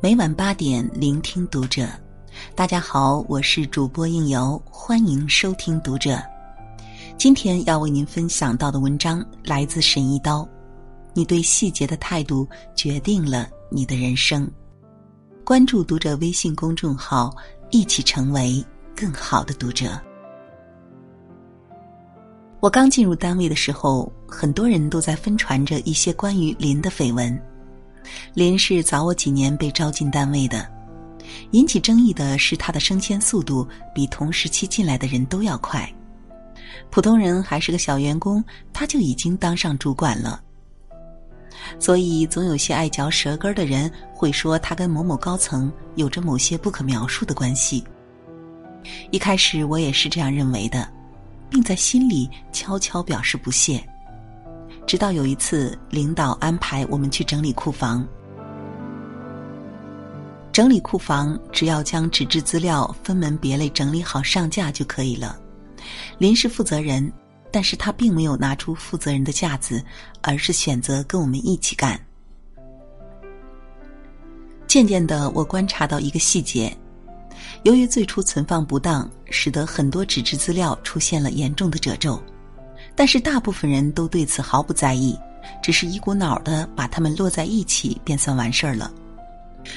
每晚八点，聆听读者。大家好，我是主播应由，欢迎收听读者。今天要为您分享到的文章来自沈一刀。你对细节的态度，决定了你的人生。关注读者微信公众号，一起成为更好的读者。我刚进入单位的时候，很多人都在疯传着一些关于林的绯闻。林是早我几年被招进单位的，引起争议的是他的升迁速度比同时期进来的人都要快。普通人还是个小员工，他就已经当上主管了。所以，总有些爱嚼舌根的人会说他跟某某高层有着某些不可描述的关系。一开始我也是这样认为的，并在心里悄悄表示不屑。直到有一次，领导安排我们去整理库房。整理库房，只要将纸质资料分门别类整理好上架就可以了。林是负责人，但是他并没有拿出负责人的架子，而是选择跟我们一起干。渐渐的，我观察到一个细节：由于最初存放不当，使得很多纸质资料出现了严重的褶皱。但是大部分人都对此毫不在意，只是一股脑的把它们摞在一起便算完事儿了。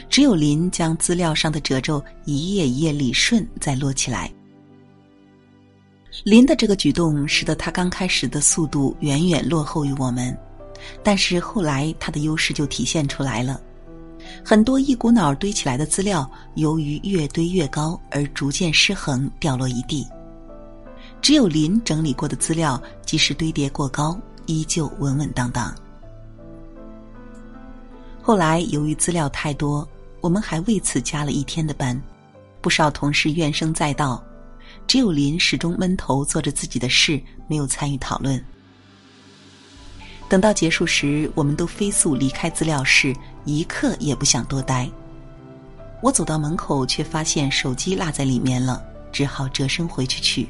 只有林将资料上的褶皱一页一页理顺再摞起来。林的这个举动使得他刚开始的速度远远落后于我们，但是后来他的优势就体现出来了。很多一股脑堆起来的资料，由于越堆越高而逐渐失衡掉落一地。只有林整理过的资料，即使堆叠过高，依旧稳稳当当。后来由于资料太多，我们还为此加了一天的班，不少同事怨声载道，只有林始终闷头做着自己的事，没有参与讨论。等到结束时，我们都飞速离开资料室，一刻也不想多待。我走到门口，却发现手机落在里面了，只好折身回去取。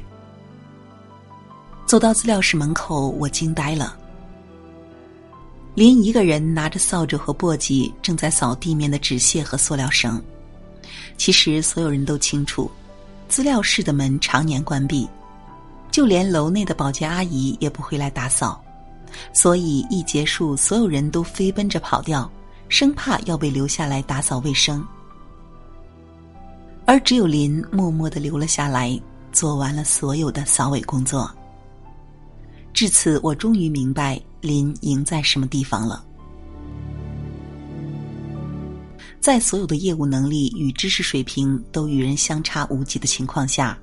走到资料室门口，我惊呆了。林一个人拿着扫帚和簸箕，正在扫地面的纸屑和塑料绳。其实所有人都清楚，资料室的门常年关闭，就连楼内的保洁阿姨也不会来打扫。所以一结束，所有人都飞奔着跑掉，生怕要被留下来打扫卫生。而只有林默默的留了下来，做完了所有的扫尾工作。至此，我终于明白林赢在什么地方了。在所有的业务能力与知识水平都与人相差无几的情况下，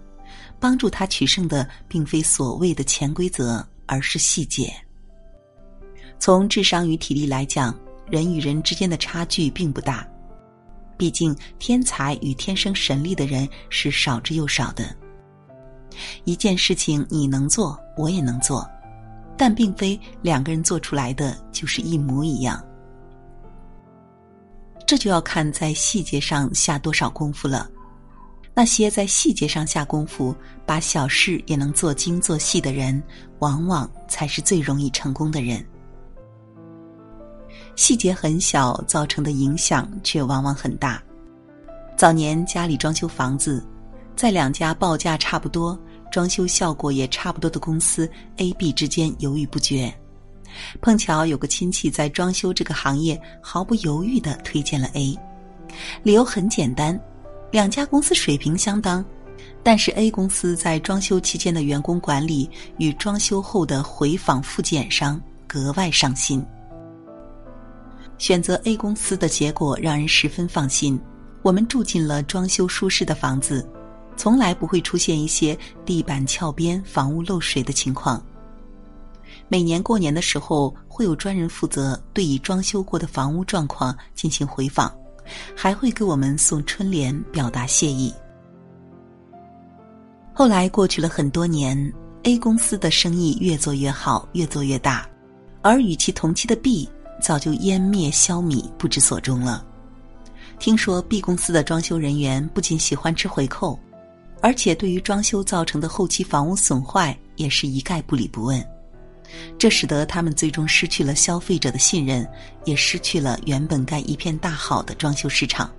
帮助他取胜的并非所谓的潜规则，而是细节。从智商与体力来讲，人与人之间的差距并不大，毕竟天才与天生神力的人是少之又少的。一件事情你能做，我也能做。但并非两个人做出来的就是一模一样，这就要看在细节上下多少功夫了。那些在细节上下功夫，把小事也能做精做细的人，往往才是最容易成功的人。细节很小，造成的影响却往往很大。早年家里装修房子，在两家报价差不多。装修效果也差不多的公司 A、B 之间犹豫不决，碰巧有个亲戚在装修这个行业，毫不犹豫的推荐了 A。理由很简单，两家公司水平相当，但是 A 公司在装修期间的员工管理与装修后的回访复检上格外上心。选择 A 公司的结果让人十分放心，我们住进了装修舒适的房子。从来不会出现一些地板翘边、房屋漏水的情况。每年过年的时候，会有专人负责对已装修过的房屋状况进行回访，还会给我们送春联表达谢意。后来过去了很多年，A 公司的生意越做越好，越做越大，而与其同期的 B 早就湮灭消弭，不知所终了。听说 B 公司的装修人员不仅喜欢吃回扣。而且对于装修造成的后期房屋损坏，也是一概不理不问。这使得他们最终失去了消费者的信任，也失去了原本该一片大好的装修市场。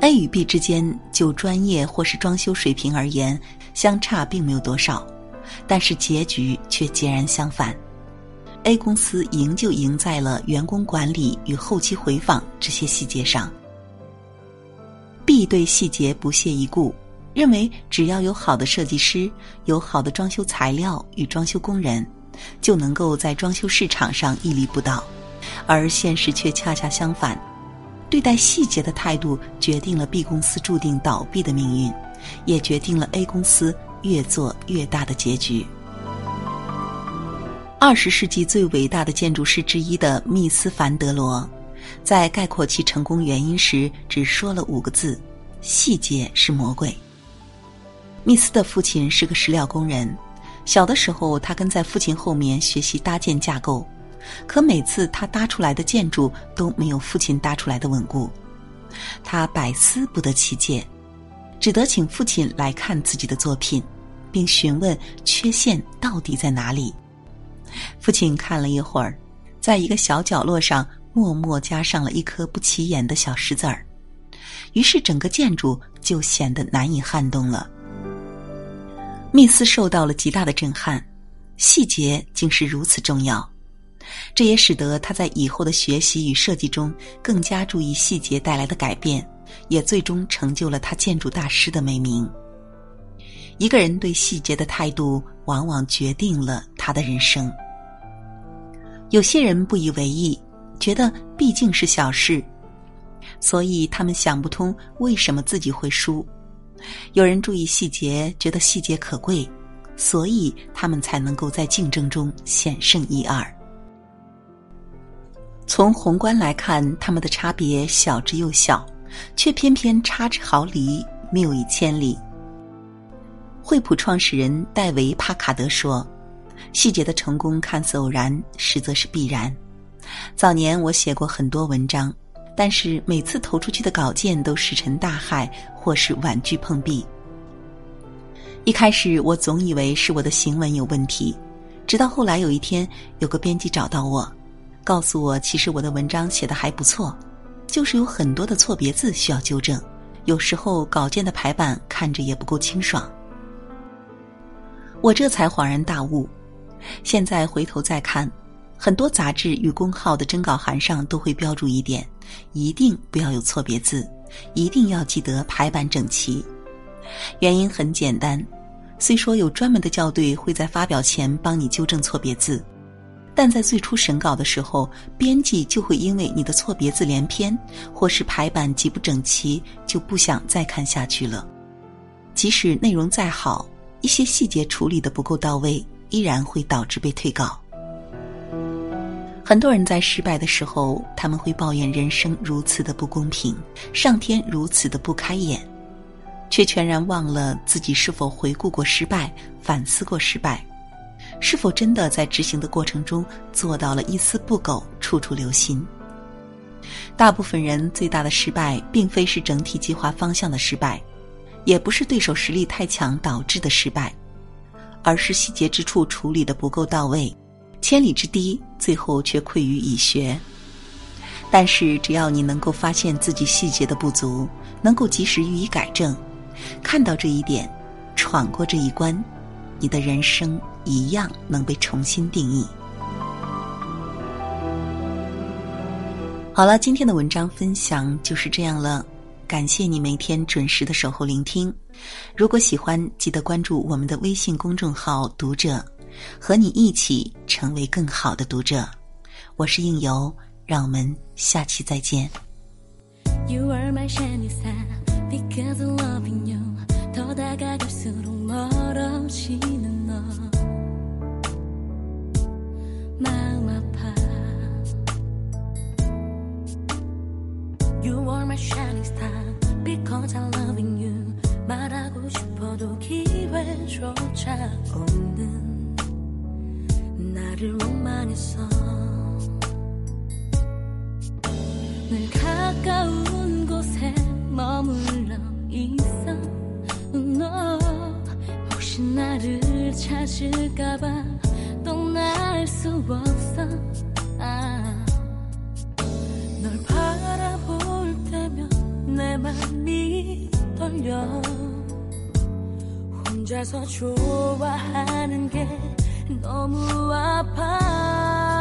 A 与 B 之间，就专业或是装修水平而言，相差并没有多少，但是结局却截然相反。A 公司赢就赢在了员工管理与后期回访这些细节上。B 对细节不屑一顾。认为只要有好的设计师、有好的装修材料与装修工人，就能够在装修市场上屹立不倒，而现实却恰恰相反。对待细节的态度决定了 B 公司注定倒闭的命运，也决定了 A 公司越做越大的结局。二十世纪最伟大的建筑师之一的密斯·凡德罗，在概括其成功原因时，只说了五个字：“细节是魔鬼。”密斯的父亲是个石料工人，小的时候他跟在父亲后面学习搭建架构，可每次他搭出来的建筑都没有父亲搭出来的稳固，他百思不得其解，只得请父亲来看自己的作品，并询问缺陷到底在哪里。父亲看了一会儿，在一个小角落上默默加上了一颗不起眼的小石子儿，于是整个建筑就显得难以撼动了。密斯受到了极大的震撼，细节竟是如此重要，这也使得他在以后的学习与设计中更加注意细节带来的改变，也最终成就了他建筑大师的美名。一个人对细节的态度，往往决定了他的人生。有些人不以为意，觉得毕竟是小事，所以他们想不通为什么自己会输。有人注意细节，觉得细节可贵，所以他们才能够在竞争中险胜一二。从宏观来看，他们的差别小之又小，却偏偏差之毫厘，谬以千里。惠普创始人戴维·帕卡德说：“细节的成功看似偶然，实则是必然。”早年我写过很多文章。但是每次投出去的稿件都石沉大海，或是婉拒碰壁。一开始我总以为是我的行文有问题，直到后来有一天，有个编辑找到我，告诉我其实我的文章写的还不错，就是有很多的错别字需要纠正，有时候稿件的排版看着也不够清爽。我这才恍然大悟，现在回头再看。很多杂志与公号的征稿函上都会标注一点：一定不要有错别字，一定要记得排版整齐。原因很简单，虽说有专门的校对会在发表前帮你纠正错别字，但在最初审稿的时候，编辑就会因为你的错别字连篇或是排版极不整齐，就不想再看下去了。即使内容再好，一些细节处理的不够到位，依然会导致被退稿。很多人在失败的时候，他们会抱怨人生如此的不公平，上天如此的不开眼，却全然忘了自己是否回顾过失败，反思过失败，是否真的在执行的过程中做到了一丝不苟，处处留心。大部分人最大的失败，并非是整体计划方向的失败，也不是对手实力太强导致的失败，而是细节之处处理的不够到位。千里之堤，最后却溃于蚁穴。但是，只要你能够发现自己细节的不足，能够及时予以改正，看到这一点，闯过这一关，你的人生一样能被重新定义。好了，今天的文章分享就是这样了，感谢你每天准时的守候聆听。如果喜欢，记得关注我们的微信公众号“读者”。和你一起成为更好的读者，我是应由，让我们下期再见。 늘 목만했어. 늘 가까운 곳에 머물러 있어. 너 혹시 나를 찾을까봐 떠날 수 없어. 아, 널 바라볼 때면 내 맘이 떨려. 혼자서 좋아하는 게 너무 아파